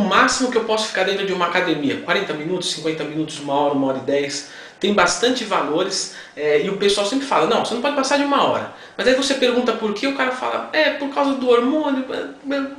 máximo que eu posso ficar dentro de uma academia? 40 minutos, 50 minutos, uma hora, uma hora e 10. Tem bastante valores é, e o pessoal sempre fala, não, você não pode passar de uma hora. Mas aí você pergunta por que, o cara fala, é por causa do hormônio,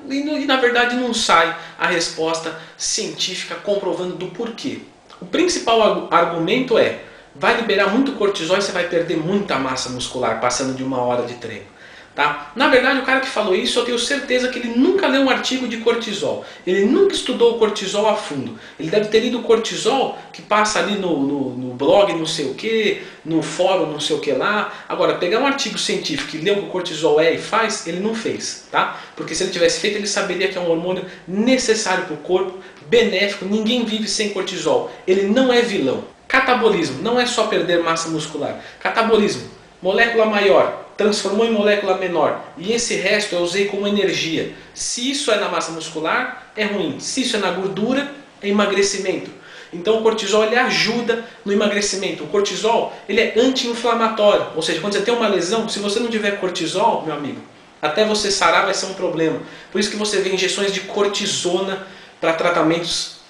e, e na verdade não sai a resposta científica comprovando do porquê. O principal argumento é, vai liberar muito cortisol e você vai perder muita massa muscular passando de uma hora de treino. Tá? Na verdade, o cara que falou isso, eu tenho certeza que ele nunca leu um artigo de cortisol. Ele nunca estudou o cortisol a fundo. Ele deve ter lido o cortisol que passa ali no, no, no blog, não sei o que, no fórum, não sei o que lá. Agora, pegar um artigo científico e ler o que o cortisol é e faz, ele não fez. Tá? Porque se ele tivesse feito, ele saberia que é um hormônio necessário para o corpo, benéfico. Ninguém vive sem cortisol. Ele não é vilão. Catabolismo não é só perder massa muscular. Catabolismo, molécula maior, transformou em molécula menor e esse resto eu usei como energia. Se isso é na massa muscular, é ruim. Se isso é na gordura, é emagrecimento. Então o cortisol ele ajuda no emagrecimento. O cortisol ele é anti-inflamatório, ou seja, quando você tem uma lesão, se você não tiver cortisol, meu amigo, até você sarar vai ser um problema. Por isso que você vê injeções de cortisona para tratamentos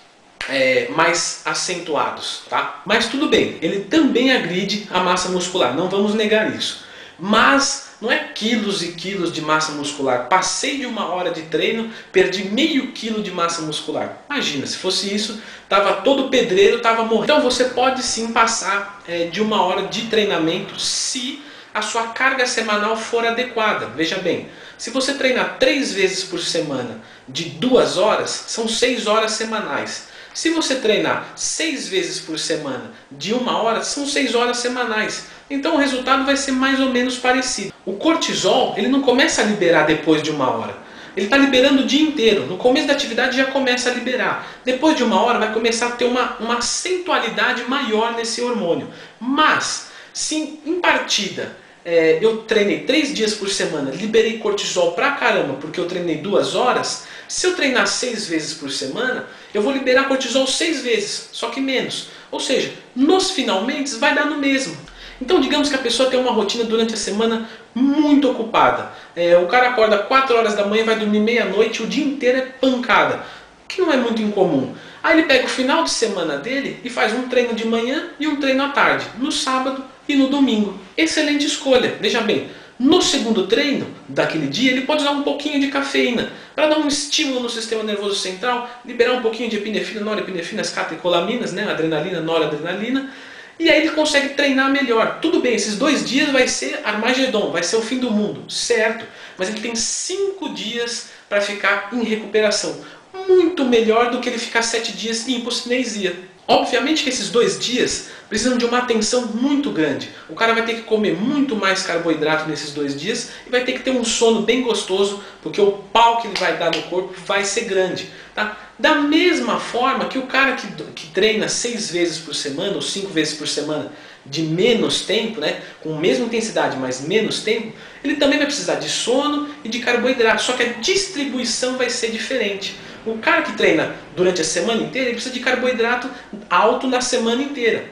é, mais acentuados, tá? Mas tudo bem, ele também agride a massa muscular, não vamos negar isso. Mas não é quilos e quilos de massa muscular. Passei de uma hora de treino, perdi meio quilo de massa muscular. Imagina, se fosse isso, tava todo pedreiro, tava morrendo. Então você pode sim passar é, de uma hora de treinamento se a sua carga semanal for adequada. Veja bem, se você treinar três vezes por semana de duas horas, são seis horas semanais. Se você treinar seis vezes por semana de uma hora, são seis horas semanais. Então o resultado vai ser mais ou menos parecido. O cortisol ele não começa a liberar depois de uma hora. Ele está liberando o dia inteiro. No começo da atividade já começa a liberar. Depois de uma hora vai começar a ter uma, uma acentualidade maior nesse hormônio. Mas, se em partida é, eu treinei três dias por semana, liberei cortisol pra caramba porque eu treinei duas horas, se eu treinar seis vezes por semana, eu vou liberar cortisol seis vezes, só que menos. Ou seja, nos finalmente vai dar no mesmo. Então, digamos que a pessoa tem uma rotina durante a semana muito ocupada. É, o cara acorda 4 horas da manhã, vai dormir meia-noite, o dia inteiro é pancada, que não é muito incomum. Aí ele pega o final de semana dele e faz um treino de manhã e um treino à tarde, no sábado e no domingo. Excelente escolha. Veja bem, no segundo treino daquele dia, ele pode usar um pouquinho de cafeína para dar um estímulo no sistema nervoso central, liberar um pouquinho de epinefrina, norepinefrina, as catecolaminas, né, adrenalina, noradrenalina, e aí ele consegue treinar melhor. Tudo bem, esses dois dias vai ser Armagedon, vai ser o fim do mundo, certo? Mas ele tem cinco dias para ficar em recuperação. Muito melhor do que ele ficar sete dias em hipocinesia. Obviamente que esses dois dias precisam de uma atenção muito grande. O cara vai ter que comer muito mais carboidrato nesses dois dias e vai ter que ter um sono bem gostoso, porque o pau que ele vai dar no corpo vai ser grande. Tá? Da mesma forma que o cara que, que treina seis vezes por semana ou cinco vezes por semana de menos tempo, né, com a mesma intensidade, mas menos tempo, ele também vai precisar de sono e de carboidrato, só que a distribuição vai ser diferente. O cara que treina durante a semana inteira, ele precisa de carboidrato alto na semana inteira.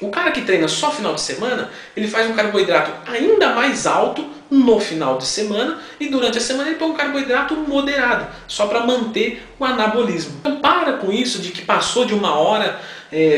O cara que treina só final de semana, ele faz um carboidrato ainda mais alto no final de semana e durante a semana ele põe um carboidrato moderado, só para manter o anabolismo. Então para com isso de que passou de uma hora,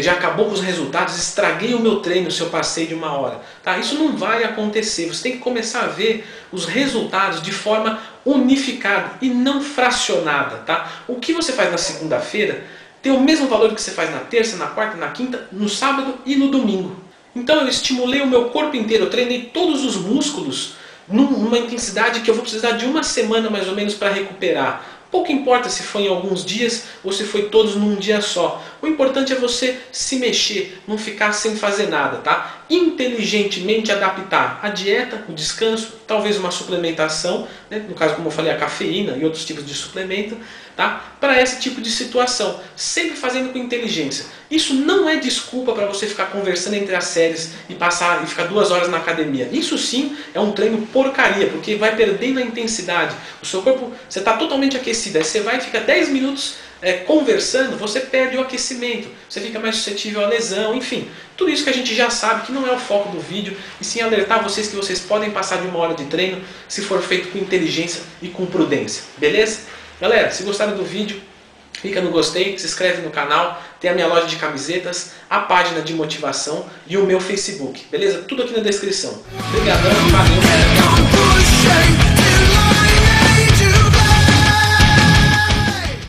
já acabou com os resultados, estraguei o meu treino se eu passei de uma hora. Tá? Isso não vai acontecer, você tem que começar a ver os resultados de forma unificada e não fracionada. Tá? O que você faz na segunda-feira tem o mesmo valor que você faz na terça, na quarta, na quinta, no sábado e no domingo. Então eu estimulei o meu corpo inteiro, eu treinei todos os músculos numa intensidade que eu vou precisar de uma semana mais ou menos para recuperar. Pouco importa se foi em alguns dias ou se foi todos num dia só. O importante é você se mexer, não ficar sem fazer nada, tá? Inteligentemente adaptar a dieta, o descanso, talvez uma suplementação, né? no caso como eu falei a cafeína e outros tipos de suplemento, tá? Para esse tipo de situação, sempre fazendo com inteligência. Isso não é desculpa para você ficar conversando entre as séries e passar e ficar duas horas na academia. Isso sim é um treino porcaria, porque vai perdendo a intensidade. O seu corpo, você está totalmente aquecido, aí você vai e fica 10 minutos é, conversando, você perde o aquecimento, você fica mais suscetível à lesão, enfim. Tudo isso que a gente já sabe que não é o foco do vídeo, e sim alertar vocês que vocês podem passar de uma hora de treino se for feito com inteligência e com prudência, beleza? Galera, se gostaram do vídeo, Clica no gostei, se inscreve no canal, tem a minha loja de camisetas, a página de motivação e o meu Facebook, beleza? Tudo aqui na descrição. Obrigadão, valeu.